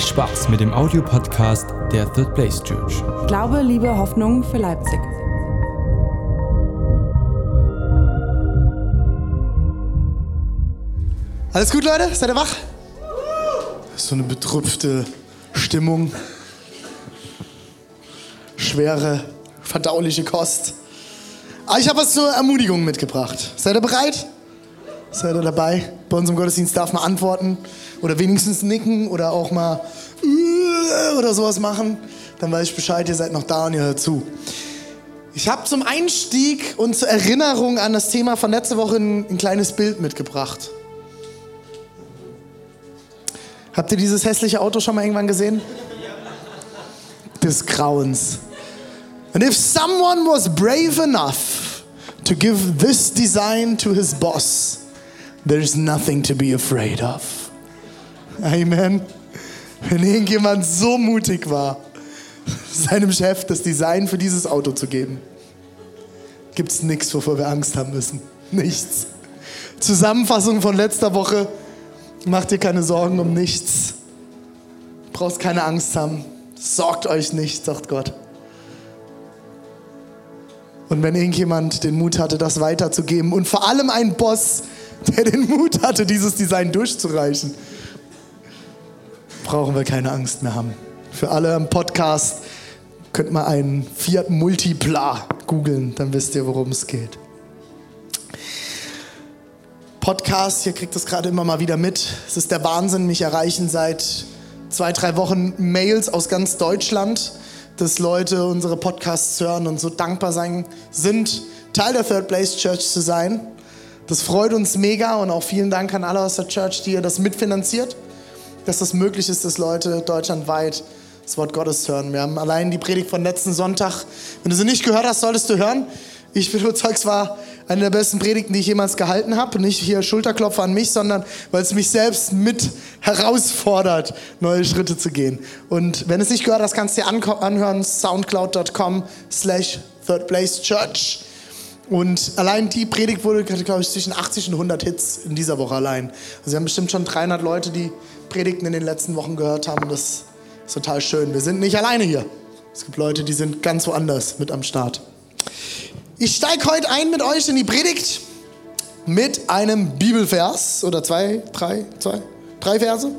Viel Spaß mit dem Audiopodcast der Third Place Church. Glaube, Liebe, Hoffnung für Leipzig. Alles gut, Leute? Seid ihr wach? So eine betrüpfte Stimmung. Schwere, verdauliche Kost. Aber ich habe was zur Ermutigung mitgebracht. Seid ihr bereit? Seid ihr dabei? Bei unserem Gottesdienst darf man antworten oder wenigstens nicken oder auch mal äh, oder sowas machen. Dann weiß ich Bescheid, ihr seid noch da und ihr hört zu. Ich habe zum Einstieg und zur Erinnerung an das Thema von letzter Woche ein, ein kleines Bild mitgebracht. Habt ihr dieses hässliche Auto schon mal irgendwann gesehen? Des Grauens. And if someone was brave enough to give this design to his boss, there's nothing to be afraid of. Amen. Wenn irgendjemand so mutig war, seinem Chef das Design für dieses Auto zu geben, gibt es nichts, wovor wir Angst haben müssen. Nichts. Zusammenfassung von letzter Woche. Macht dir keine Sorgen um nichts. Brauchst keine Angst haben. Sorgt euch nicht, sagt Gott. Und wenn irgendjemand den Mut hatte, das weiterzugeben und vor allem ein Boss, der den Mut hatte, dieses Design durchzureichen, brauchen wir keine Angst mehr haben. Für alle im Podcast könnt mal einen Fiat Multipla googeln, dann wisst ihr, worum es geht. Podcast, ihr kriegt das gerade immer mal wieder mit. Es ist der Wahnsinn, mich erreichen seit zwei, drei Wochen Mails aus ganz Deutschland, dass Leute unsere Podcasts hören und so dankbar sein, sind, Teil der Third Place Church zu sein. Das freut uns mega und auch vielen Dank an alle aus der Church, die ihr das mitfinanziert, dass das möglich ist, dass Leute deutschlandweit das Wort Gottes hören. Wir haben allein die Predigt von letzten Sonntag, wenn du sie nicht gehört hast, solltest du hören. Ich bin überzeugt, es war eine der besten Predigten, die ich jemals gehalten habe. Nicht hier Schulterklopfer an mich, sondern weil es mich selbst mit herausfordert, neue Schritte zu gehen. Und wenn es nicht gehört hast, kannst du dir anhören, soundcloud.com slash thirdplacechurch. Und allein die Predigt wurde, glaube ich, zwischen 80 und 100 Hits in dieser Woche allein. Also wir haben bestimmt schon 300 Leute, die Predigten in den letzten Wochen gehört haben. Das ist total schön. Wir sind nicht alleine hier. Es gibt Leute, die sind ganz woanders mit am Start. Ich steige heute ein mit euch in die Predigt mit einem Bibelvers oder zwei, drei, zwei, drei Verse.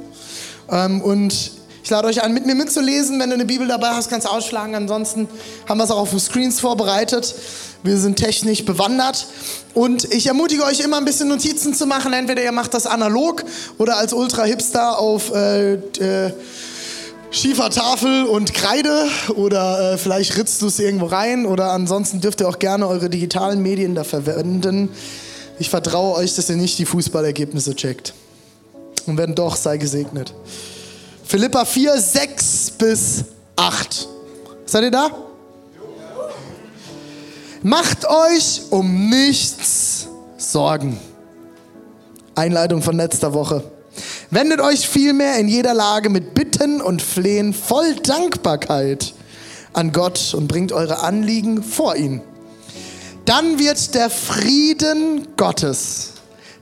Ähm, und ich lade euch an, mit mir mitzulesen. Wenn du eine Bibel dabei hast, kannst du ausschlagen. Ansonsten haben wir es auch auf den Screens vorbereitet. Wir sind technisch bewandert. Und ich ermutige euch immer ein bisschen Notizen zu machen. Entweder ihr macht das analog oder als Ultra-Hipster auf äh, äh, schiefer und Kreide oder äh, vielleicht ritzt du es irgendwo rein oder ansonsten dürft ihr auch gerne eure digitalen Medien da verwenden. Ich vertraue euch, dass ihr nicht die Fußballergebnisse checkt. Und wenn doch, sei gesegnet. Philippa 4, 6 bis 8. Seid ihr da? Macht euch um nichts Sorgen. Einleitung von letzter Woche. Wendet euch vielmehr in jeder Lage mit Bitten und Flehen voll Dankbarkeit an Gott und bringt eure Anliegen vor ihn. Dann wird der Frieden Gottes,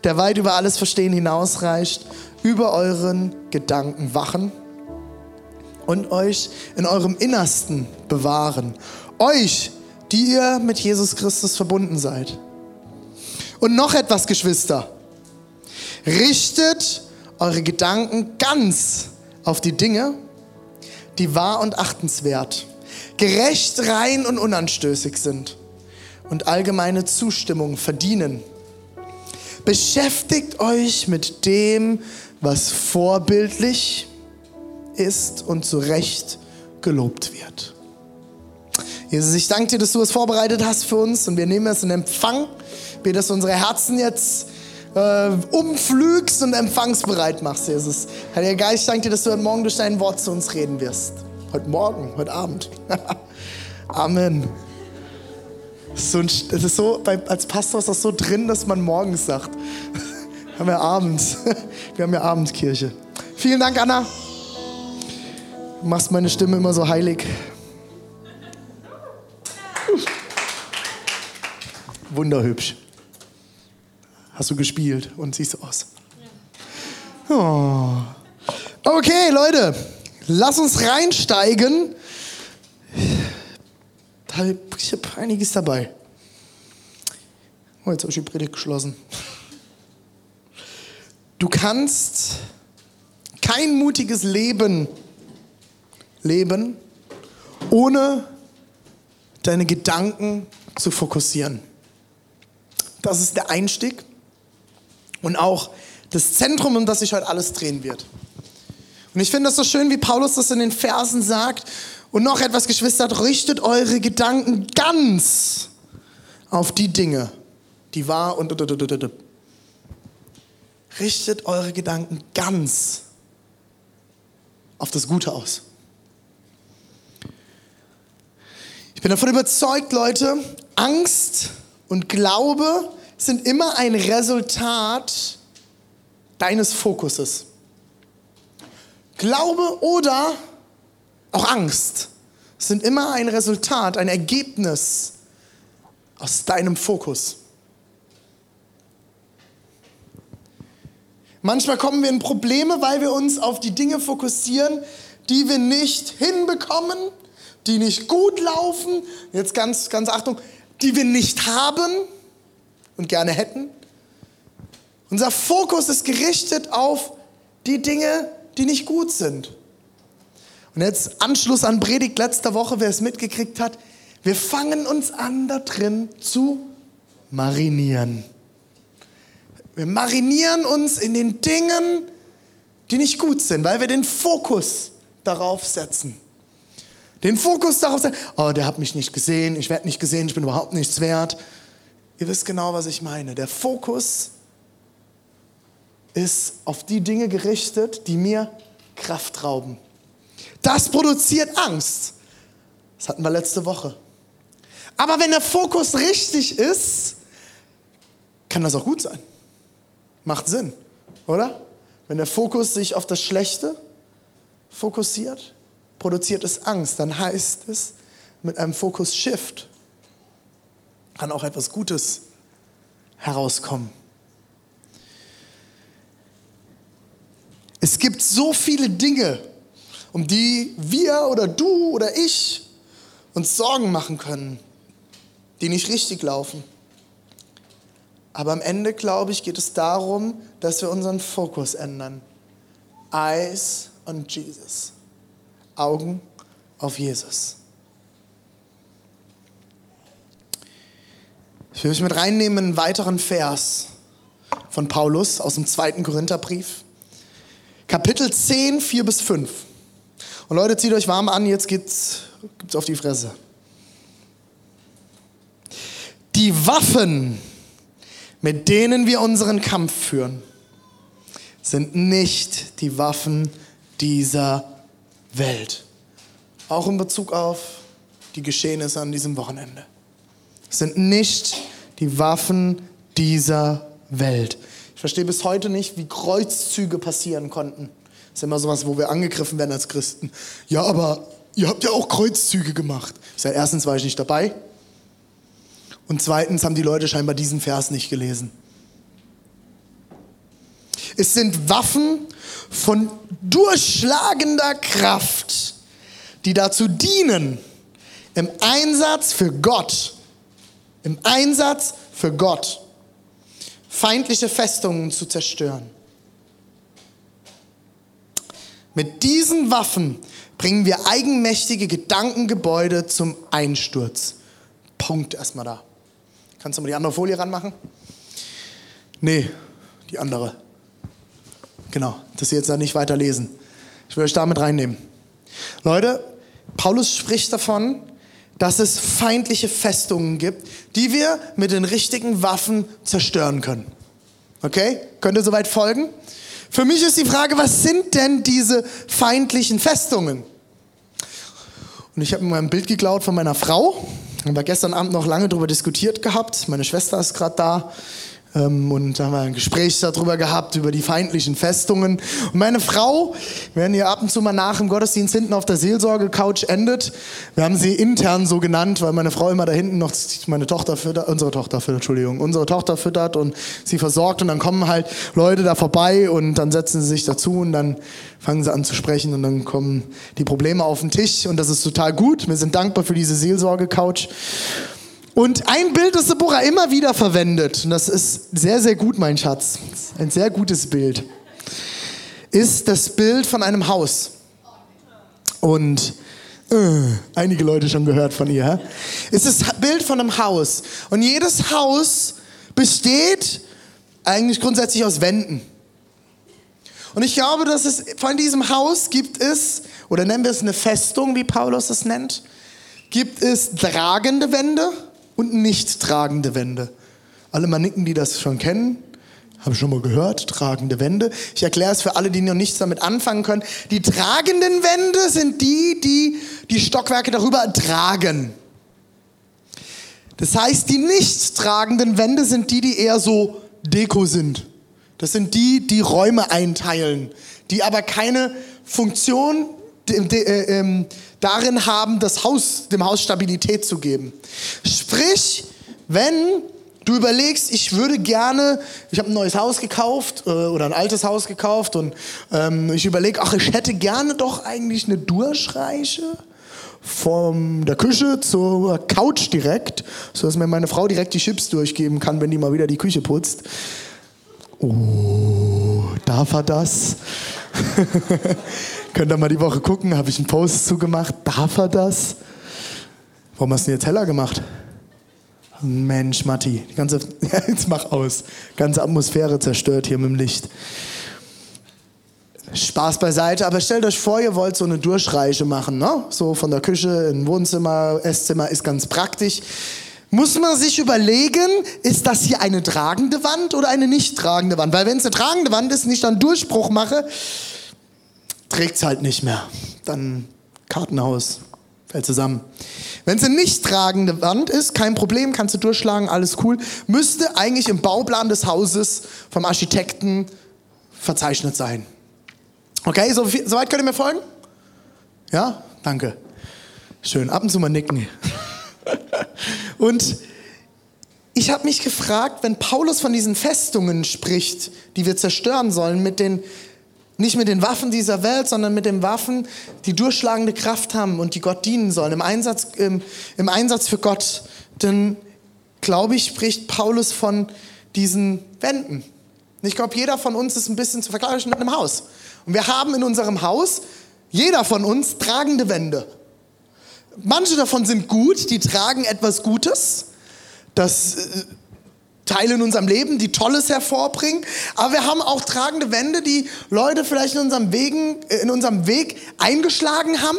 der weit über alles Verstehen hinausreicht, über euren Gedanken wachen und euch in eurem Innersten bewahren. Euch, die ihr mit Jesus Christus verbunden seid. Und noch etwas, Geschwister. Richtet eure Gedanken ganz auf die Dinge, die wahr und achtenswert, gerecht, rein und unanstößig sind und allgemeine Zustimmung verdienen. Beschäftigt euch mit dem, was vorbildlich ist und zu Recht gelobt wird. Jesus, ich danke dir, dass du es vorbereitet hast für uns und wir nehmen es in Empfang. Wir, dass unsere Herzen jetzt äh, umflügst und empfangsbereit machst, Jesus. Heiliger Geist, ich danke dir, dass du heute Morgen durch dein Wort zu uns reden wirst. Heute Morgen, heute Abend. Amen. So ein, das ist so, als Pastor ist das so drin, dass man morgens sagt. Wir haben ja abends. Wir haben ja Abendkirche. Vielen Dank, Anna. Du machst meine Stimme immer so heilig. Wunderhübsch. Hast du gespielt und siehst aus. Oh. Okay, Leute. lass uns reinsteigen. Ich habe einiges dabei. Oh, jetzt habe ich die Predigt geschlossen. Du kannst kein mutiges Leben leben, ohne deine Gedanken zu fokussieren. Das ist der Einstieg und auch das Zentrum, um das sich heute alles drehen wird. Und ich finde das so schön, wie Paulus das in den Versen sagt. Und noch etwas, Geschwister, richtet eure Gedanken ganz auf die Dinge, die wahr und richtet eure Gedanken ganz auf das Gute aus. Ich bin davon überzeugt, Leute, Angst und Glaube sind immer ein Resultat deines Fokuses. Glaube oder auch Angst sind immer ein Resultat, ein Ergebnis aus deinem Fokus. Manchmal kommen wir in Probleme, weil wir uns auf die Dinge fokussieren, die wir nicht hinbekommen, die nicht gut laufen, jetzt ganz, ganz Achtung, die wir nicht haben und gerne hätten. Unser Fokus ist gerichtet auf die Dinge, die nicht gut sind. Und jetzt Anschluss an Predigt letzter Woche, wer es mitgekriegt hat, wir fangen uns an da drin zu marinieren. Wir marinieren uns in den Dingen, die nicht gut sind, weil wir den Fokus darauf setzen. Den Fokus darauf setzen, oh, der hat mich nicht gesehen, ich werde nicht gesehen, ich bin überhaupt nichts wert. Ihr wisst genau, was ich meine. Der Fokus ist auf die Dinge gerichtet, die mir Kraft rauben. Das produziert Angst. Das hatten wir letzte Woche. Aber wenn der Fokus richtig ist, kann das auch gut sein. Macht Sinn, oder? Wenn der Fokus sich auf das Schlechte fokussiert, produziert es Angst. Dann heißt es, mit einem Fokus Shift kann auch etwas Gutes herauskommen. Es gibt so viele Dinge, um die wir oder du oder ich uns Sorgen machen können, die nicht richtig laufen. Aber am Ende, glaube ich, geht es darum, dass wir unseren Fokus ändern. Eyes on Jesus. Augen auf Jesus. Ich will mich mit reinnehmen in einen weiteren Vers von Paulus aus dem zweiten Korintherbrief. Kapitel 10, 4 bis 5. Und Leute, zieht euch warm an, jetzt geht's, gibt's auf die Fresse. Die Waffen, mit denen wir unseren Kampf führen, sind nicht die Waffen dieser Welt. Auch in Bezug auf die Geschehnisse an diesem Wochenende. Sind nicht die Waffen dieser Welt. Ich verstehe bis heute nicht, wie Kreuzzüge passieren konnten. Das ist immer sowas, wo wir angegriffen werden als Christen. Ja, aber ihr habt ja auch Kreuzzüge gemacht. Ich sage, erstens war ich nicht dabei. Und zweitens haben die Leute scheinbar diesen Vers nicht gelesen. Es sind Waffen von durchschlagender Kraft, die dazu dienen, im Einsatz für Gott, im Einsatz für Gott, feindliche Festungen zu zerstören. Mit diesen Waffen bringen wir eigenmächtige Gedankengebäude zum Einsturz. Punkt erstmal da. Kannst du mal die andere Folie ranmachen? Nee, die andere. Genau, dass Sie jetzt da nicht weiter lesen. Ich will euch damit reinnehmen. Leute, Paulus spricht davon, dass es feindliche Festungen gibt, die wir mit den richtigen Waffen zerstören können. Okay? Könnt ihr soweit folgen? Für mich ist die Frage, was sind denn diese feindlichen Festungen? Und ich habe mir ein Bild geklaut von meiner Frau. Haben wir gestern Abend noch lange darüber diskutiert gehabt. Meine Schwester ist gerade da. Ähm, und da haben wir ein Gespräch darüber gehabt, über die feindlichen Festungen. Und meine Frau, wenn ihr ab und zu mal nach im Gottesdienst hinten auf der Seelsorge-Couch endet, wir haben sie intern so genannt, weil meine Frau immer da hinten noch meine Tochter füttert, unsere Tochter füttert, Entschuldigung, unsere Tochter füttert und sie versorgt. Und dann kommen halt Leute da vorbei und dann setzen sie sich dazu und dann fangen sie an zu sprechen und dann kommen die Probleme auf den Tisch. Und das ist total gut. Wir sind dankbar für diese Seelsorge-Couch. Und ein Bild, das Deborah immer wieder verwendet, und das ist sehr, sehr gut, mein Schatz, ein sehr gutes Bild, ist das Bild von einem Haus. Und äh, einige Leute schon gehört von ihr. Ist das Bild von einem Haus. Und jedes Haus besteht eigentlich grundsätzlich aus Wänden. Und ich glaube, dass es von diesem Haus gibt es, oder nennen wir es eine Festung, wie Paulus es nennt, gibt es tragende Wände und nicht tragende Wände. Alle Manicken, die das schon kennen, habe ich schon mal gehört, tragende Wände. Ich erkläre es für alle, die noch nichts damit anfangen können. Die tragenden Wände sind die, die die Stockwerke darüber tragen. Das heißt, die nicht tragenden Wände sind die, die eher so Deko sind. Das sind die, die Räume einteilen, die aber keine Funktion äh, ähm, darin haben, das Haus, dem Haus Stabilität zu geben. Sprich, wenn du überlegst, ich würde gerne, ich habe ein neues Haus gekauft äh, oder ein altes Haus gekauft und ähm, ich überlege, ach, ich hätte gerne doch eigentlich eine Durchreiche von der Küche zur Couch direkt, sodass mir meine Frau direkt die Chips durchgeben kann, wenn die mal wieder die Küche putzt. Oh, darf er das? Könnt ihr mal die Woche gucken, habe ich einen Post zugemacht. Darf er das? Warum hast du jetzt heller gemacht? Mensch, Matti, die ganze, ja, jetzt mach aus. Ganze Atmosphäre zerstört hier mit dem Licht. Spaß beiseite, aber stellt euch vor, ihr wollt so eine Durchreiche machen, ne? So von der Küche in Wohnzimmer, Esszimmer ist ganz praktisch. Muss man sich überlegen, ist das hier eine tragende Wand oder eine nicht tragende Wand? Weil wenn es eine tragende Wand ist, nicht dann Durchbruch mache, trägt es halt nicht mehr. Dann Kartenhaus, fällt zusammen. Wenn es eine nicht tragende Wand ist, kein Problem, kannst du durchschlagen, alles cool. Müsste eigentlich im Bauplan des Hauses vom Architekten verzeichnet sein. Okay, so, so weit könnt ihr mir folgen? Ja, danke. Schön, ab und zu mal nicken. und ich habe mich gefragt, wenn Paulus von diesen Festungen spricht, die wir zerstören sollen, mit den nicht mit den Waffen dieser Welt, sondern mit den Waffen, die durchschlagende Kraft haben und die Gott dienen sollen, im Einsatz, im, im Einsatz für Gott. Denn, glaube ich, spricht Paulus von diesen Wänden. Ich glaube, jeder von uns ist ein bisschen zu vergleichen mit einem Haus. Und wir haben in unserem Haus, jeder von uns, tragende Wände. Manche davon sind gut, die tragen etwas Gutes. Das äh, Teile in unserem Leben, die Tolles hervorbringen. Aber wir haben auch tragende Wände, die Leute vielleicht in unserem, Wegen, äh, in unserem Weg eingeschlagen haben,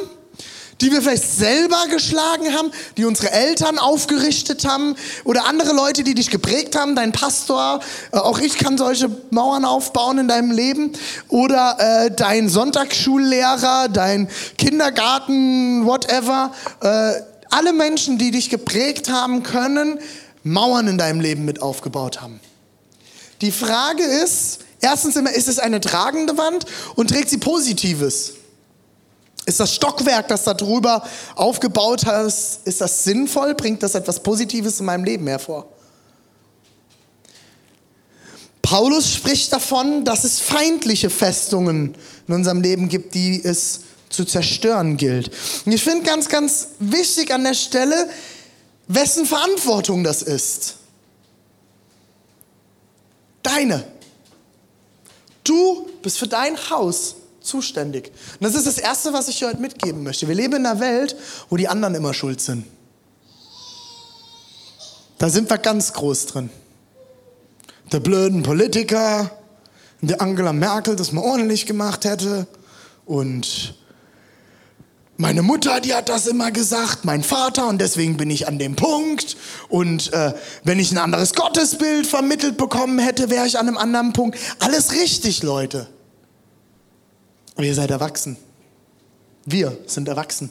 die wir vielleicht selber geschlagen haben, die unsere Eltern aufgerichtet haben oder andere Leute, die dich geprägt haben, dein Pastor. Äh, auch ich kann solche Mauern aufbauen in deinem Leben. Oder äh, dein Sonntagsschullehrer, dein Kindergarten, whatever. Äh, alle Menschen, die dich geprägt haben können, Mauern in deinem Leben mit aufgebaut haben. Die Frage ist, erstens immer, ist es eine tragende Wand und trägt sie Positives? Ist das Stockwerk, das da drüber aufgebaut hast, ist das sinnvoll? Bringt das etwas Positives in meinem Leben hervor? Paulus spricht davon, dass es feindliche Festungen in unserem Leben gibt, die es zu zerstören gilt. Und ich finde ganz, ganz wichtig an der Stelle, wessen Verantwortung das ist. Deine. Du bist für dein Haus zuständig. Und das ist das Erste, was ich dir heute mitgeben möchte. Wir leben in einer Welt, wo die anderen immer schuld sind. Da sind wir ganz groß drin. Der blöden Politiker, der Angela Merkel das mal ordentlich gemacht hätte und meine Mutter, die hat das immer gesagt, mein Vater und deswegen bin ich an dem Punkt. Und äh, wenn ich ein anderes Gottesbild vermittelt bekommen hätte, wäre ich an einem anderen Punkt. Alles richtig, Leute. Aber ihr seid erwachsen. Wir sind erwachsen.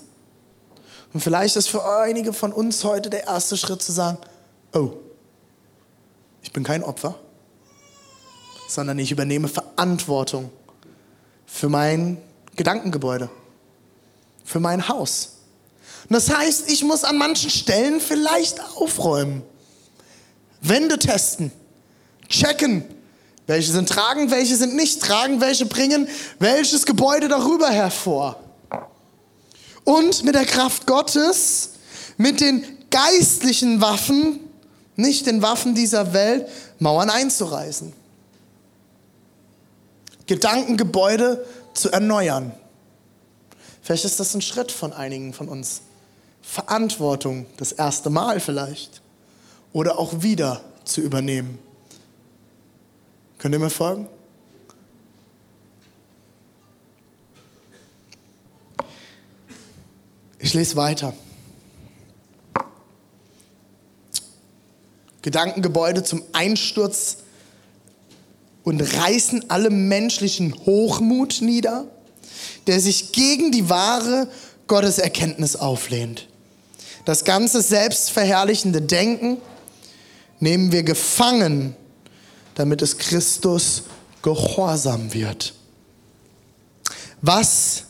Und vielleicht ist für einige von uns heute der erste Schritt zu sagen, oh, ich bin kein Opfer, sondern ich übernehme Verantwortung für mein Gedankengebäude, für mein Haus. Und das heißt, ich muss an manchen Stellen vielleicht aufräumen, Wände testen, checken, welche sind tragend, welche sind nicht tragend, welche bringen welches Gebäude darüber hervor. Und mit der Kraft Gottes, mit den geistlichen Waffen, nicht den Waffen dieser Welt, Mauern einzureißen. Gedankengebäude zu erneuern. Vielleicht ist das ein Schritt von einigen von uns. Verantwortung, das erste Mal vielleicht. Oder auch wieder zu übernehmen. Könnt ihr mir folgen? Ich lese weiter. Gedankengebäude zum Einsturz und reißen alle menschlichen Hochmut nieder, der sich gegen die wahre Gotteserkenntnis auflehnt. Das ganze selbstverherrlichende Denken nehmen wir gefangen, damit es Christus gehorsam wird. Was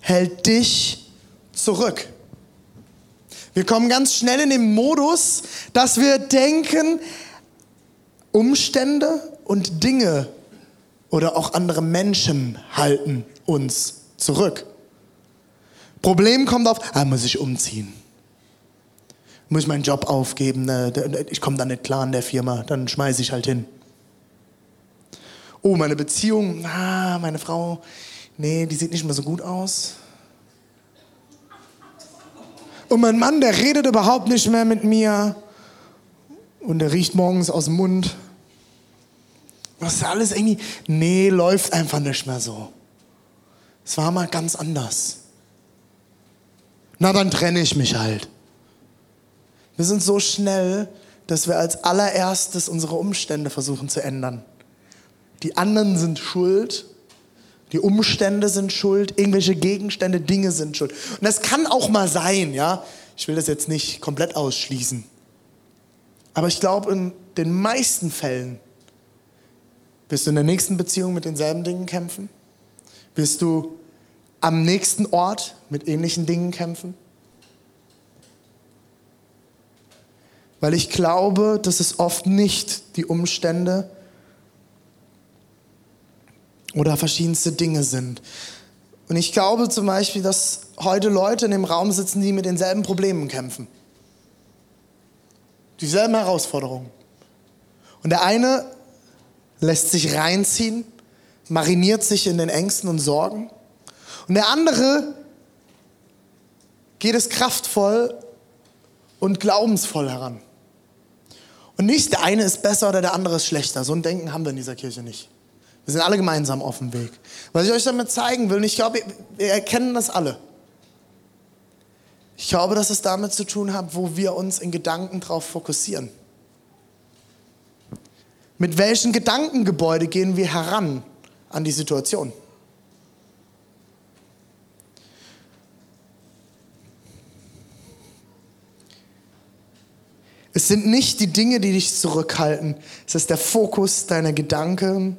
hält dich zurück? Wir kommen ganz schnell in den Modus, dass wir denken, Umstände und Dinge oder auch andere Menschen halten uns zurück. Problem kommt auf, ah, muss ich umziehen. Muss ich meinen Job aufgeben, ne, ich komme da nicht klar in der Firma, dann schmeiße ich halt hin. Oh, meine Beziehung, ah, meine Frau, nee, die sieht nicht mehr so gut aus. Und mein Mann, der redet überhaupt nicht mehr mit mir. Und der riecht morgens aus dem Mund. Was ist alles irgendwie? Nee, läuft einfach nicht mehr so. Es war mal ganz anders. Na, dann trenne ich mich halt. Wir sind so schnell, dass wir als allererstes unsere Umstände versuchen zu ändern. Die anderen sind schuld, die Umstände sind schuld, irgendwelche Gegenstände, Dinge sind schuld. Und das kann auch mal sein, ja. Ich will das jetzt nicht komplett ausschließen. Aber ich glaube, in den meisten Fällen wirst du in der nächsten Beziehung mit denselben Dingen kämpfen? Wirst du am nächsten Ort mit ähnlichen Dingen kämpfen? Weil ich glaube, dass es oft nicht die Umstände oder verschiedenste Dinge sind. Und ich glaube zum Beispiel, dass heute Leute in dem Raum sitzen, die mit denselben Problemen kämpfen. Dieselben Herausforderungen. Und der eine lässt sich reinziehen, mariniert sich in den Ängsten und Sorgen. Und der andere geht es kraftvoll und glaubensvoll heran. Und nicht der eine ist besser oder der andere ist schlechter. So ein Denken haben wir in dieser Kirche nicht. Wir sind alle gemeinsam auf dem Weg. Was ich euch damit zeigen will, und ich glaube, wir erkennen das alle. Ich glaube, dass es damit zu tun hat, wo wir uns in Gedanken drauf fokussieren. Mit welchen Gedankengebäude gehen wir heran an die Situation? Es sind nicht die Dinge, die dich zurückhalten. Es ist der Fokus deiner Gedanken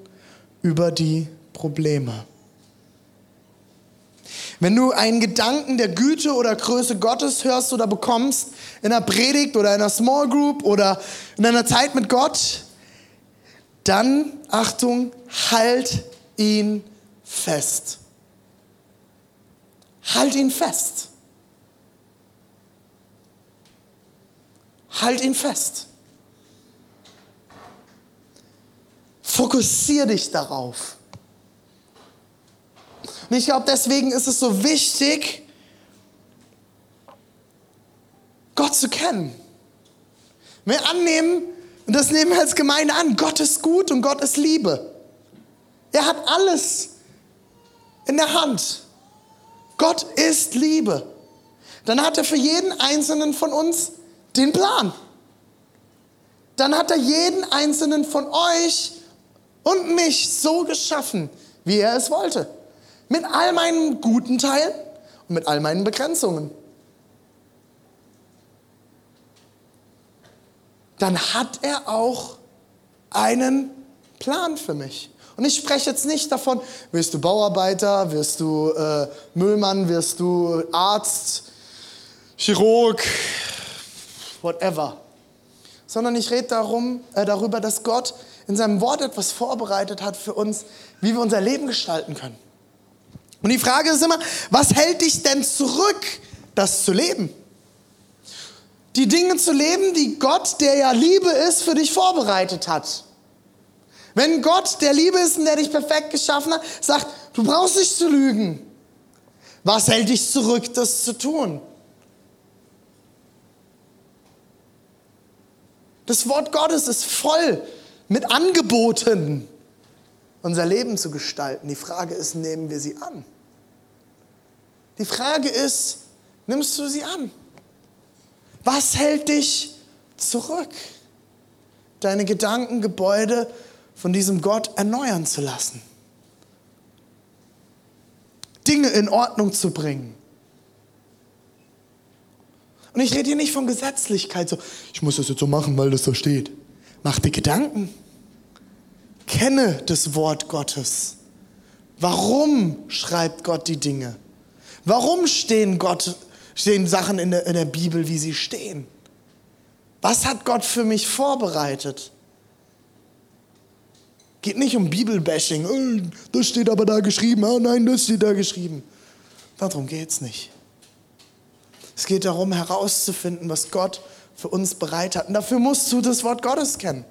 über die Probleme. Wenn du einen Gedanken der Güte oder Größe Gottes hörst oder bekommst in einer Predigt oder in einer Small Group oder in einer Zeit mit Gott, dann, Achtung, halt ihn fest. Halt ihn fest. Halt ihn fest. Fokussier dich darauf. Und ich glaube, deswegen ist es so wichtig, Gott zu kennen. Wir annehmen, und das nehmen wir als Gemeinde an. Gott ist gut und Gott ist Liebe. Er hat alles in der Hand. Gott ist Liebe. Dann hat er für jeden einzelnen von uns den Plan. Dann hat er jeden einzelnen von euch und mich so geschaffen, wie er es wollte. Mit all meinen guten Teilen und mit all meinen Begrenzungen. dann hat er auch einen Plan für mich. Und ich spreche jetzt nicht davon, wirst du Bauarbeiter, wirst du äh, Müllmann, wirst du Arzt, Chirurg, whatever. Sondern ich rede äh, darüber, dass Gott in seinem Wort etwas vorbereitet hat für uns, wie wir unser Leben gestalten können. Und die Frage ist immer, was hält dich denn zurück, das zu leben? Die Dinge zu leben, die Gott, der ja Liebe ist, für dich vorbereitet hat. Wenn Gott, der Liebe ist und der dich perfekt geschaffen hat, sagt, du brauchst nicht zu lügen. Was hält dich zurück, das zu tun? Das Wort Gottes ist voll mit Angeboten, unser Leben zu gestalten. Die Frage ist, nehmen wir sie an? Die Frage ist, nimmst du sie an? Was hält dich zurück? Deine Gedankengebäude von diesem Gott erneuern zu lassen. Dinge in Ordnung zu bringen. Und ich rede hier nicht von Gesetzlichkeit, so, ich muss das jetzt so machen, weil das da steht. Mach dir Gedanken. Kenne das Wort Gottes. Warum schreibt Gott die Dinge? Warum stehen, Gott, stehen Sachen in der, in der Bibel, wie sie stehen? Was hat Gott für mich vorbereitet? Geht nicht um Bibelbashing. Oh, das steht aber da geschrieben. Oh nein, das steht da geschrieben. Darum geht es nicht. Es geht darum, herauszufinden, was Gott für uns bereit hat. Und dafür musst du das Wort Gottes kennen.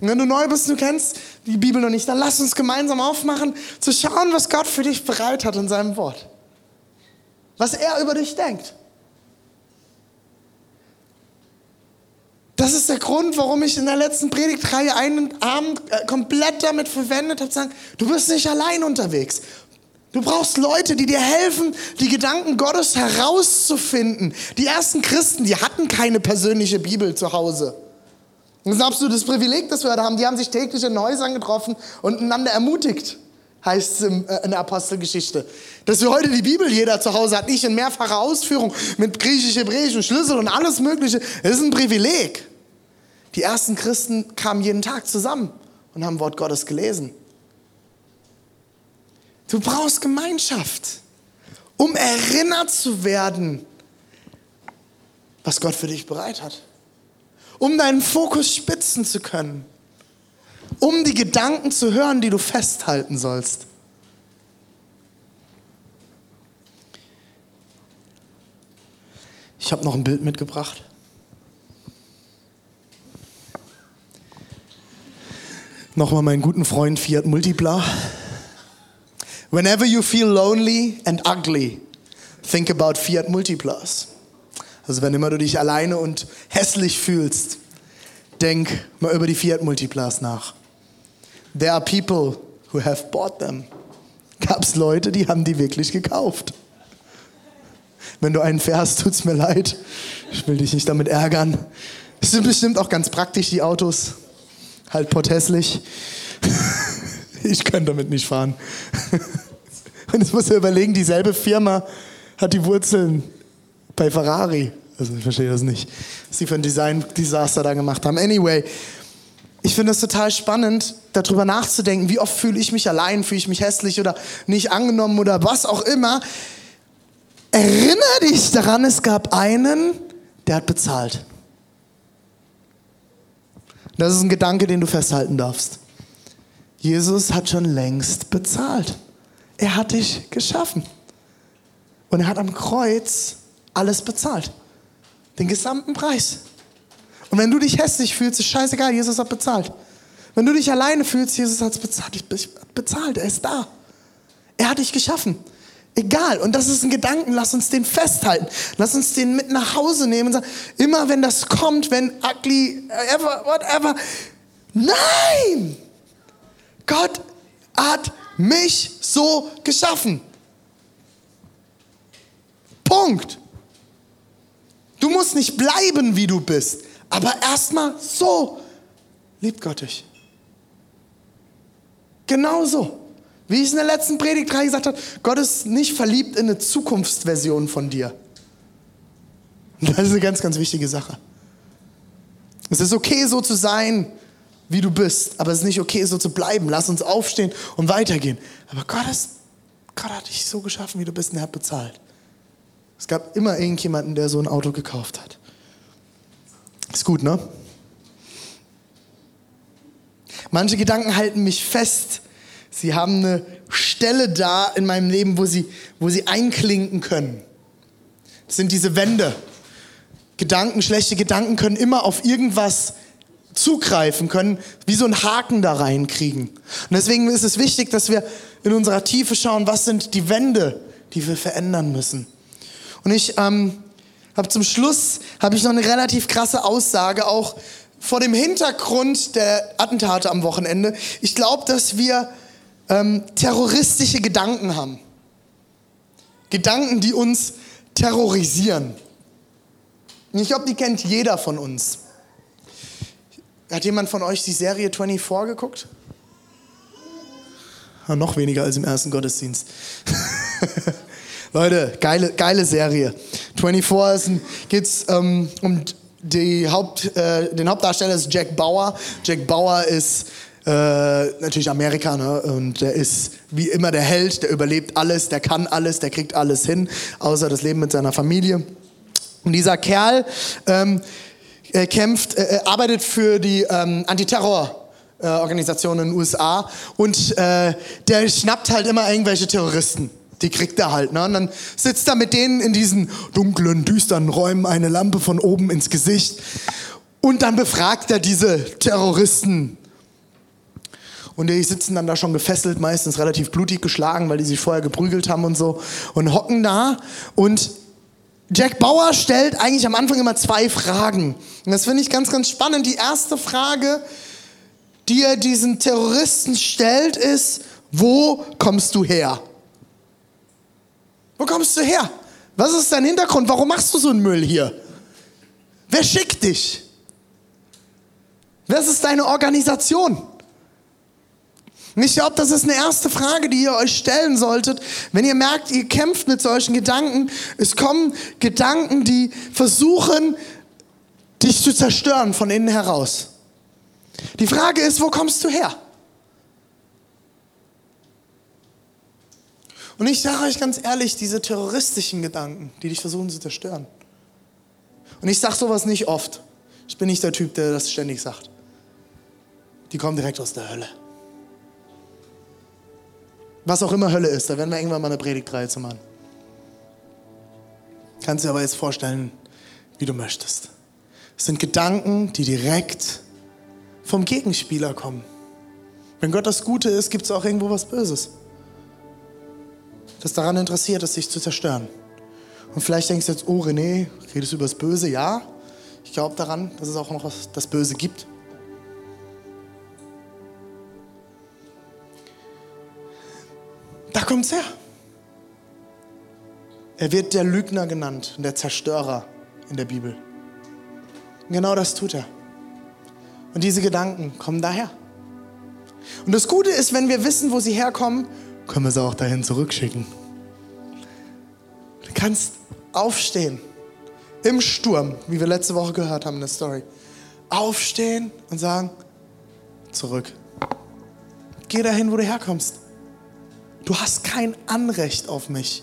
Und wenn du neu bist, du kennst die Bibel noch nicht, dann lass uns gemeinsam aufmachen, zu schauen, was Gott für dich bereit hat in seinem Wort. Was er über dich denkt. Das ist der Grund, warum ich in der letzten Predigtreihe einen Abend äh, komplett damit verwendet habe, zu sagen, du bist nicht allein unterwegs. Du brauchst Leute, die dir helfen, die Gedanken Gottes herauszufinden. Die ersten Christen, die hatten keine persönliche Bibel zu Hause. Das ist ein absolutes Privileg, das wir da haben. Die haben sich täglich in Häusern getroffen und einander ermutigt, heißt es äh, in der Apostelgeschichte. Dass wir heute die Bibel jeder zu Hause hat, nicht in mehrfacher Ausführung mit griechisch-hebräischen Schlüssel und alles Mögliche. Das ist ein Privileg. Die ersten Christen kamen jeden Tag zusammen und haben Wort Gottes gelesen. Du brauchst Gemeinschaft, um erinnert zu werden, was Gott für dich bereit hat. Um deinen Fokus spitzen zu können. Um die Gedanken zu hören, die du festhalten sollst. Ich habe noch ein Bild mitgebracht. Nochmal meinen guten Freund Fiat Multipla. Whenever you feel lonely and ugly, think about Fiat Multiplas. Also wenn immer du dich alleine und hässlich fühlst, denk mal über die Fiat Multiplas nach. There are people who have bought them. Gab es Leute, die haben die wirklich gekauft. Wenn du einen fährst, tut's mir leid. Ich will dich nicht damit ärgern. Es sind bestimmt auch ganz praktisch, die Autos. Halt potthässlich. Ich kann damit nicht fahren. Und jetzt muss er überlegen, dieselbe Firma hat die Wurzeln bei Ferrari. Also ich verstehe das nicht, was sie für ein Design-Desaster da gemacht haben. Anyway, ich finde es total spannend, darüber nachzudenken, wie oft fühle ich mich allein, fühle ich mich hässlich oder nicht angenommen oder was auch immer. Erinnere dich daran, es gab einen, der hat bezahlt. Das ist ein Gedanke, den du festhalten darfst. Jesus hat schon längst bezahlt. Er hat dich geschaffen. Und er hat am Kreuz alles bezahlt. Den gesamten Preis. Und wenn du dich hässlich fühlst, ist scheißegal, Jesus hat bezahlt. Wenn du dich alleine fühlst, Jesus hat es bezahlt. Bezahlt, er ist da. Er hat dich geschaffen. Egal. Und das ist ein Gedanken, lass uns den festhalten. Lass uns den mit nach Hause nehmen und sagen, immer wenn das kommt, wenn ugly, ever, whatever. Nein! Gott hat mich so geschaffen. Punkt. Du musst nicht bleiben, wie du bist, aber erstmal so liebt Gott dich. Genauso. Wie ich in der letzten Predigt gesagt habe, Gott ist nicht verliebt in eine Zukunftsversion von dir. Das ist eine ganz, ganz wichtige Sache. Es ist okay, so zu sein, wie du bist, aber es ist nicht okay, so zu bleiben. Lass uns aufstehen und weitergehen. Aber Gott, ist, Gott hat dich so geschaffen, wie du bist und er hat bezahlt. Es gab immer irgendjemanden, der so ein Auto gekauft hat. Ist gut, ne? Manche Gedanken halten mich fest. Sie haben eine Stelle da in meinem Leben, wo sie, wo sie einklinken können. Das sind diese Wände. Gedanken, schlechte Gedanken können immer auf irgendwas zugreifen, können wie so einen Haken da reinkriegen. Und deswegen ist es wichtig, dass wir in unserer Tiefe schauen, was sind die Wände, die wir verändern müssen. Und ich ähm, habe zum Schluss habe ich noch eine relativ krasse Aussage, auch vor dem Hintergrund der Attentate am Wochenende. Ich glaube, dass wir ähm, terroristische Gedanken haben. Gedanken, die uns terrorisieren. Ich glaube, die kennt jeder von uns. Hat jemand von euch die Serie 24 geguckt? Ja, noch weniger als im ersten Gottesdienst. Leute, geile, geile Serie. 24 geht es ähm, um die Haupt, äh, den Hauptdarsteller ist Jack Bauer. Jack Bauer ist äh, natürlich Amerika ne? und der ist wie immer der Held, der überlebt alles, der kann alles, der kriegt alles hin, außer das Leben mit seiner Familie. Und dieser Kerl ähm, er kämpft, äh, arbeitet für die ähm, Antiterror-Organisation in den USA und äh, der schnappt halt immer irgendwelche Terroristen. Die kriegt er halt. Ne? Und dann sitzt er mit denen in diesen dunklen, düsteren Räumen, eine Lampe von oben ins Gesicht. Und dann befragt er diese Terroristen. Und die sitzen dann da schon gefesselt, meistens relativ blutig geschlagen, weil die sich vorher geprügelt haben und so. Und hocken da und Jack Bauer stellt eigentlich am Anfang immer zwei Fragen. Und das finde ich ganz, ganz spannend. Die erste Frage, die er diesen Terroristen stellt, ist, wo kommst du her? Wo kommst du her? Was ist dein Hintergrund? Warum machst du so einen Müll hier? Wer schickt dich? Was ist deine Organisation? Und ich glaube, das ist eine erste Frage, die ihr euch stellen solltet, wenn ihr merkt, ihr kämpft mit solchen Gedanken. Es kommen Gedanken, die versuchen, dich zu zerstören von innen heraus. Die Frage ist, wo kommst du her? Und ich sage euch ganz ehrlich, diese terroristischen Gedanken, die dich versuchen zu zerstören. Und ich sage sowas nicht oft. Ich bin nicht der Typ, der das ständig sagt. Die kommen direkt aus der Hölle. Was auch immer Hölle ist, da werden wir irgendwann mal eine Predigtreihe zu machen. Kannst dir aber jetzt vorstellen, wie du möchtest. Es sind Gedanken, die direkt vom Gegenspieler kommen. Wenn Gott das Gute ist, gibt es auch irgendwo was Böses. Das daran interessiert ist, sich zu zerstören. Und vielleicht denkst du jetzt, oh René, redest du über das Böse? Ja, ich glaube daran, dass es auch noch was, das Böse gibt. Da kommt's her. Er wird der Lügner genannt und der Zerstörer in der Bibel. Und genau das tut er. Und diese Gedanken kommen daher. Und das Gute ist, wenn wir wissen, wo sie herkommen, können wir sie auch dahin zurückschicken. Du kannst aufstehen im Sturm, wie wir letzte Woche gehört haben in der Story. Aufstehen und sagen, zurück. Geh dahin, wo du herkommst. Du hast kein Anrecht auf mich.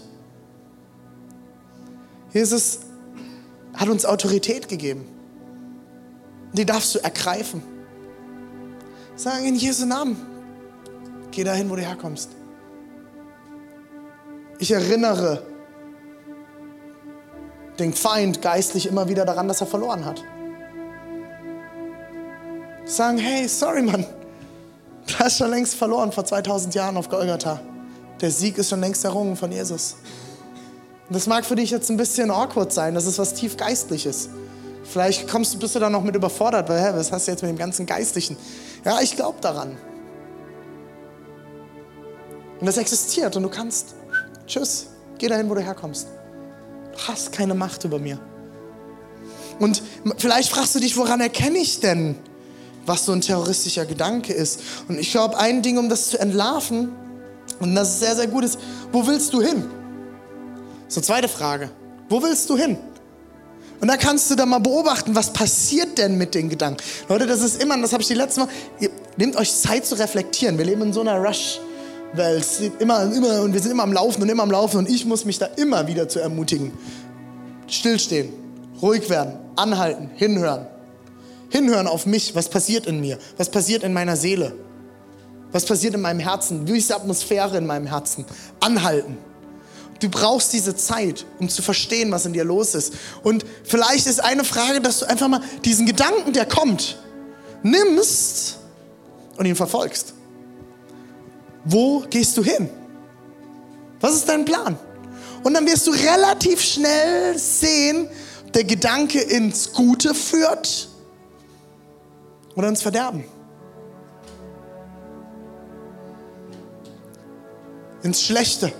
Jesus hat uns Autorität gegeben. Die darfst du ergreifen. Sagen in Jesu Namen, geh dahin, wo du herkommst. Ich erinnere den Feind geistlich immer wieder daran, dass er verloren hat. Sagen, hey, sorry Mann, du hast schon längst verloren vor 2000 Jahren auf Golgatha. Der Sieg ist schon längst errungen von Jesus. Und das mag für dich jetzt ein bisschen awkward sein, das ist was tief Geistliches. Vielleicht kommst bist du da noch mit überfordert, weil, hä, was hast du jetzt mit dem ganzen Geistlichen? Ja, ich glaube daran. Und das existiert und du kannst, tschüss, geh dahin, wo du herkommst. Du hast keine Macht über mir. Und vielleicht fragst du dich, woran erkenne ich denn, was so ein terroristischer Gedanke ist? Und ich glaube, ein Ding, um das zu entlarven, und das ist sehr, sehr gut ist, wo willst du hin? So, zweite Frage. Wo willst du hin? Und da kannst du dann mal beobachten, was passiert denn mit den Gedanken. Leute, das ist immer, das habe ich die letzte Mal, ihr nehmt euch Zeit zu reflektieren. Wir leben in so einer Rush-Welt. Immer, immer, und wir sind immer am Laufen und immer am Laufen und ich muss mich da immer wieder zu ermutigen. Stillstehen, ruhig werden, anhalten, hinhören. Hinhören auf mich, was passiert in mir, was passiert in meiner Seele, was passiert in meinem Herzen, wie ist die Atmosphäre in meinem Herzen. Anhalten. Du brauchst diese Zeit, um zu verstehen, was in dir los ist. Und vielleicht ist eine Frage, dass du einfach mal diesen Gedanken, der kommt, nimmst und ihn verfolgst. Wo gehst du hin? Was ist dein Plan? Und dann wirst du relativ schnell sehen, der Gedanke ins Gute führt oder ins Verderben. Ins Schlechte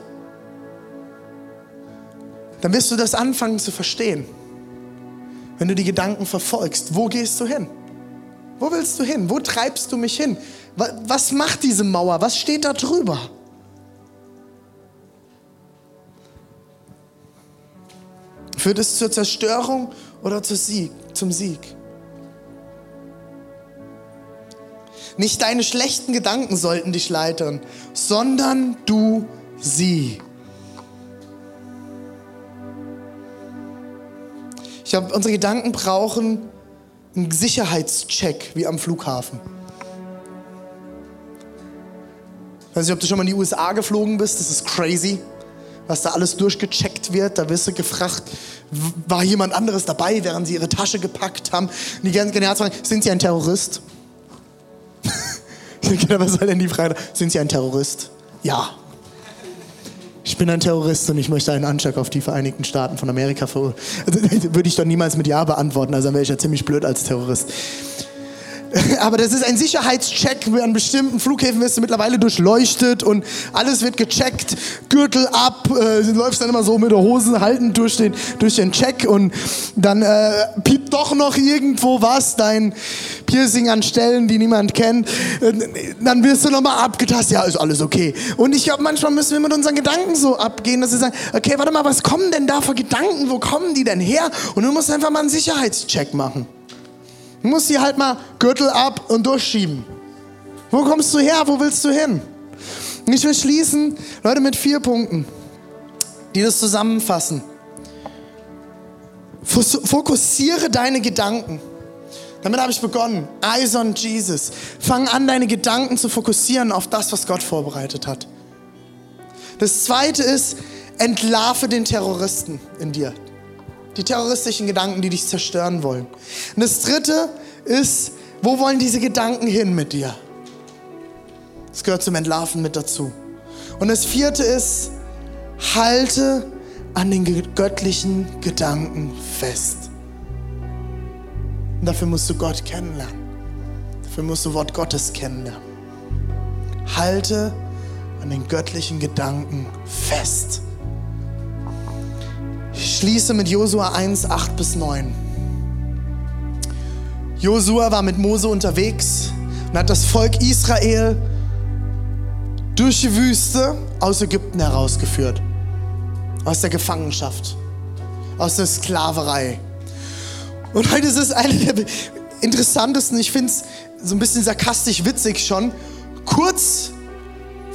dann wirst du das anfangen zu verstehen. Wenn du die Gedanken verfolgst, wo gehst du hin? Wo willst du hin? Wo treibst du mich hin? Was macht diese Mauer? Was steht da drüber? Führt es zur Zerstörung oder zum Sieg? Nicht deine schlechten Gedanken sollten dich leitern, sondern du sie. Ich glaube, unsere Gedanken brauchen einen Sicherheitscheck wie am Flughafen. Ich weiß nicht, ob du schon mal in die USA geflogen bist, das ist crazy, was da alles durchgecheckt wird. Da wirst du gefragt, war jemand anderes dabei, während sie ihre Tasche gepackt haben. Und die ganzen Generalsfragen, sind sie ein Terrorist? was soll denn die Frage? Sind sie ein Terrorist? Ja ich bin ein Terrorist und ich möchte einen Anschlag auf die Vereinigten Staaten von Amerika ver... Also, würde ich doch niemals mit Ja beantworten, also dann wäre ich ja ziemlich blöd als Terrorist. Aber das ist ein Sicherheitscheck. An bestimmten Flughäfen wirst du mittlerweile durchleuchtet und alles wird gecheckt. Gürtel ab, äh, läufst dann immer so mit der Hose haltend durch den, durch den Check und dann äh, piept doch noch irgendwo was, dein Piercing an Stellen, die niemand kennt. Äh, dann wirst du nochmal abgetastet. Ja, ist alles okay. Und ich glaube, manchmal müssen wir mit unseren Gedanken so abgehen, dass wir sagen, okay, warte mal, was kommen denn da für Gedanken? Wo kommen die denn her? Und du musst einfach mal einen Sicherheitscheck machen. Du musst sie halt mal Gürtel ab und durchschieben. Wo kommst du her? Wo willst du hin? Und ich will schließen, Leute, mit vier Punkten, die das zusammenfassen. Fokussiere deine Gedanken. Damit habe ich begonnen. Eyes on Jesus. Fang an, deine Gedanken zu fokussieren auf das, was Gott vorbereitet hat. Das zweite ist, entlarve den Terroristen in dir die terroristischen Gedanken, die dich zerstören wollen. Und das Dritte ist, wo wollen diese Gedanken hin mit dir? Das gehört zum Entlarven mit dazu. Und das Vierte ist, halte an den göttlichen Gedanken fest. Und dafür musst du Gott kennenlernen. Dafür musst du Wort Gottes kennenlernen. Halte an den göttlichen Gedanken fest. Schließe mit Josua 1, 8 bis 9. Josua war mit Mose unterwegs und hat das Volk Israel durch die Wüste aus Ägypten herausgeführt. Aus der Gefangenschaft, aus der Sklaverei. Und heute ist es eine der interessantesten, ich finde es so ein bisschen sarkastisch witzig schon, kurz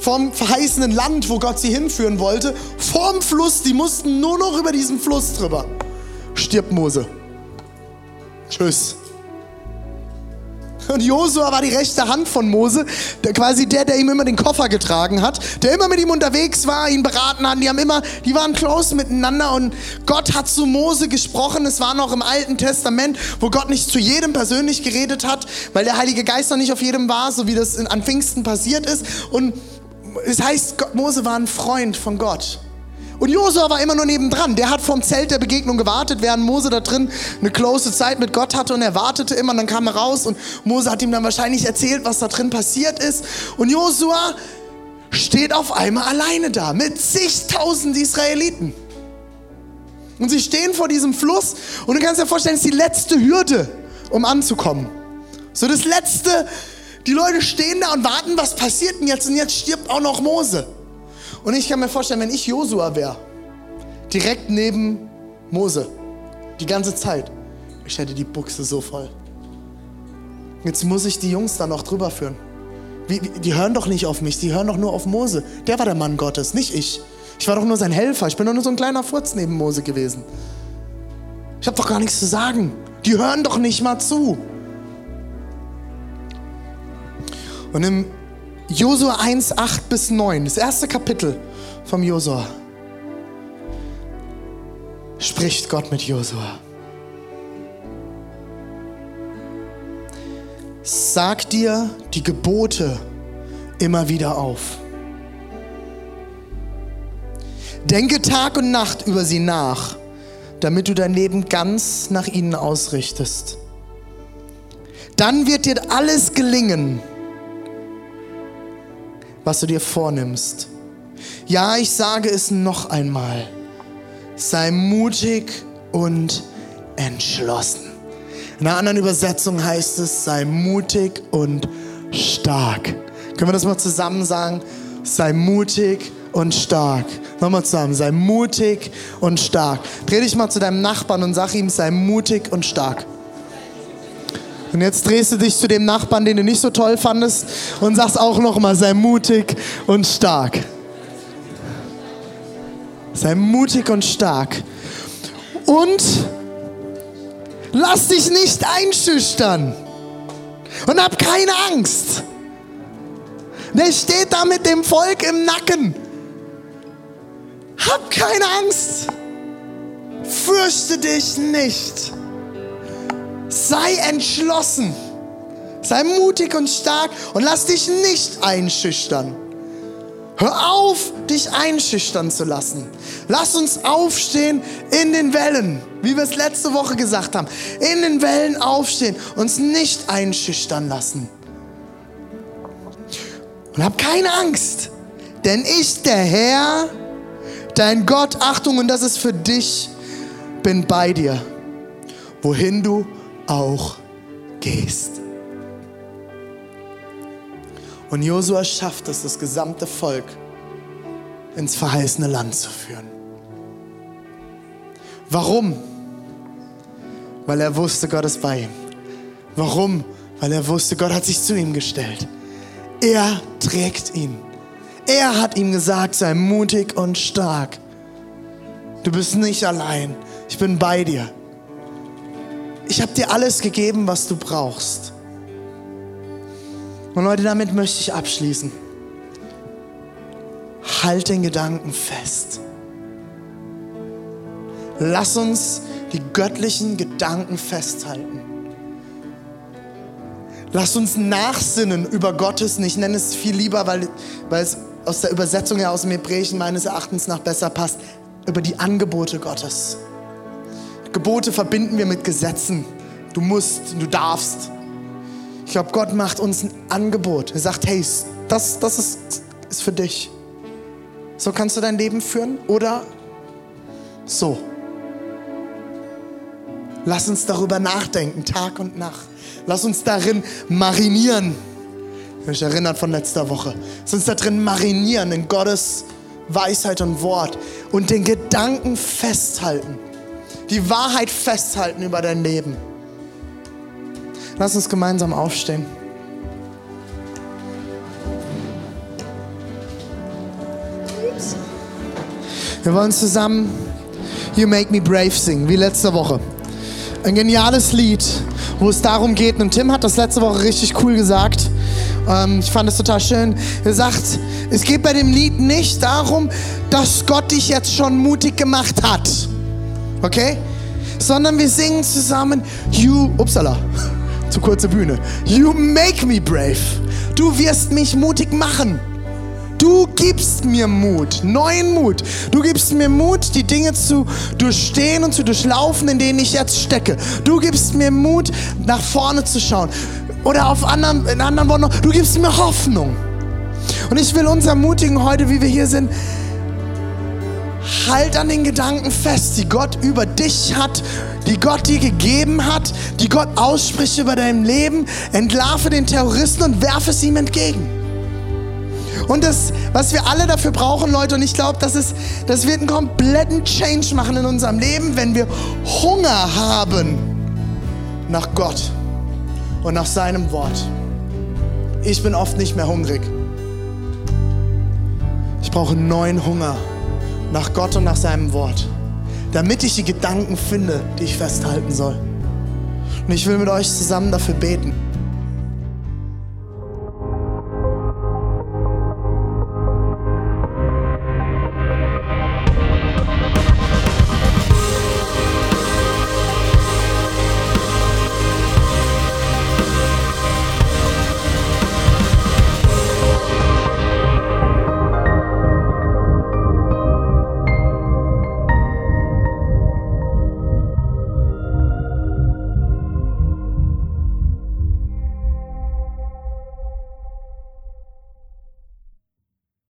vom verheißenen Land, wo Gott sie hinführen wollte, vorm Fluss, die mussten nur noch über diesen Fluss drüber. Stirbt Mose. Tschüss. Und Josua war die rechte Hand von Mose, der, quasi der, der ihm immer den Koffer getragen hat, der immer mit ihm unterwegs war, ihn beraten hat. Die haben immer, die waren close miteinander und Gott hat zu Mose gesprochen. Es war noch im Alten Testament, wo Gott nicht zu jedem persönlich geredet hat, weil der Heilige Geist noch nicht auf jedem war, so wie das an Pfingsten passiert ist. Und es heißt, Mose war ein Freund von Gott. Und Josua war immer nur nebendran. Der hat vom Zelt der Begegnung gewartet, während Mose da drin eine close Zeit mit Gott hatte und er wartete immer und dann kam er raus und Mose hat ihm dann wahrscheinlich erzählt, was da drin passiert ist. Und Josua steht auf einmal alleine da mit zigtausend Israeliten. Und sie stehen vor diesem Fluss und du kannst dir vorstellen, es ist die letzte Hürde, um anzukommen. So das letzte, die Leute stehen da und warten, was passiert denn jetzt? Und jetzt stirbt auch noch Mose. Und ich kann mir vorstellen, wenn ich Josua wäre, direkt neben Mose, Die ganze Zeit. Ich hätte die Buchse so voll. Jetzt muss ich die Jungs da noch drüber führen. Wie, die hören doch nicht auf mich, die hören doch nur auf Mose. Der war der Mann Gottes, nicht ich. Ich war doch nur sein Helfer, ich bin doch nur so ein kleiner Furz neben Mose gewesen. Ich habe doch gar nichts zu sagen. Die hören doch nicht mal zu. Und im Josua 1, 8 bis 9, das erste Kapitel vom Josua, spricht Gott mit Josua. Sag dir die Gebote immer wieder auf. Denke Tag und Nacht über sie nach, damit du dein Leben ganz nach ihnen ausrichtest. Dann wird dir alles gelingen, was du dir vornimmst. Ja, ich sage es noch einmal. Sei mutig und entschlossen. In einer anderen Übersetzung heißt es, sei mutig und stark. Können wir das mal zusammen sagen? Sei mutig und stark. Nochmal zusammen, sei mutig und stark. Dreh dich mal zu deinem Nachbarn und sag ihm, sei mutig und stark. Und jetzt drehst du dich zu dem Nachbarn, den du nicht so toll fandest, und sagst auch nochmal, sei mutig und stark. Sei mutig und stark. Und Lass dich nicht einschüchtern. Und hab keine Angst. Der steht da mit dem Volk im Nacken. Hab keine Angst. Fürchte dich nicht. Sei entschlossen. Sei mutig und stark und lass dich nicht einschüchtern. Hör auf, dich einschüchtern zu lassen. Lass uns aufstehen in den Wellen, wie wir es letzte Woche gesagt haben. In den Wellen aufstehen, uns nicht einschüchtern lassen. Und hab keine Angst, denn ich, der Herr, dein Gott, Achtung, und das ist für dich, bin bei dir, wohin du auch gehst. Und Josua schafft es, das gesamte Volk ins verheißene Land zu führen. Warum? Weil er wusste, Gott ist bei ihm. Warum? Weil er wusste, Gott hat sich zu ihm gestellt. Er trägt ihn. Er hat ihm gesagt, sei mutig und stark. Du bist nicht allein. Ich bin bei dir. Ich habe dir alles gegeben, was du brauchst. Und Leute, damit möchte ich abschließen. Halt den Gedanken fest. Lass uns die göttlichen Gedanken festhalten. Lass uns nachsinnen über Gottes, ich nenne es viel lieber, weil, weil es aus der Übersetzung her aus dem Hebräischen meines Erachtens nach besser passt, über die Angebote Gottes. Gebote verbinden wir mit Gesetzen. Du musst, du darfst. Ich glaube, Gott macht uns ein Angebot. Er sagt, hey, das, das ist, ist für dich. So kannst du dein Leben führen oder so. Lass uns darüber nachdenken, Tag und Nacht. Lass uns darin marinieren. Ich mich erinnert von letzter Woche. Lass uns da drin marinieren in Gottes Weisheit und Wort und den Gedanken festhalten. Die Wahrheit festhalten über dein Leben. Lass uns gemeinsam aufstehen. Wir wollen zusammen You Make Me Brave singen, wie letzte Woche. Ein geniales Lied, wo es darum geht, und Tim hat das letzte Woche richtig cool gesagt. Ähm, ich fand es total schön. Er sagt, es geht bei dem Lied nicht darum, dass Gott dich jetzt schon mutig gemacht hat. Okay? Sondern wir singen zusammen You, upsala, zu kurze Bühne. You make me brave. Du wirst mich mutig machen. Du gibst mir Mut, neuen Mut. Du gibst mir Mut, die Dinge zu durchstehen und zu durchlaufen, in denen ich jetzt stecke. Du gibst mir Mut, nach vorne zu schauen. Oder auf anderen, in anderen Worten, du gibst mir Hoffnung. Und ich will uns ermutigen heute, wie wir hier sind, halt an den Gedanken fest, die Gott über dich hat, die Gott dir gegeben hat, die Gott ausspricht über dein Leben. Entlarve den Terroristen und werfe es ihm entgegen. Und das, was wir alle dafür brauchen, Leute, und ich glaube, das, das wird einen kompletten Change machen in unserem Leben, wenn wir Hunger haben nach Gott und nach seinem Wort. Ich bin oft nicht mehr hungrig. Ich brauche neuen Hunger nach Gott und nach seinem Wort, damit ich die Gedanken finde, die ich festhalten soll. Und ich will mit euch zusammen dafür beten.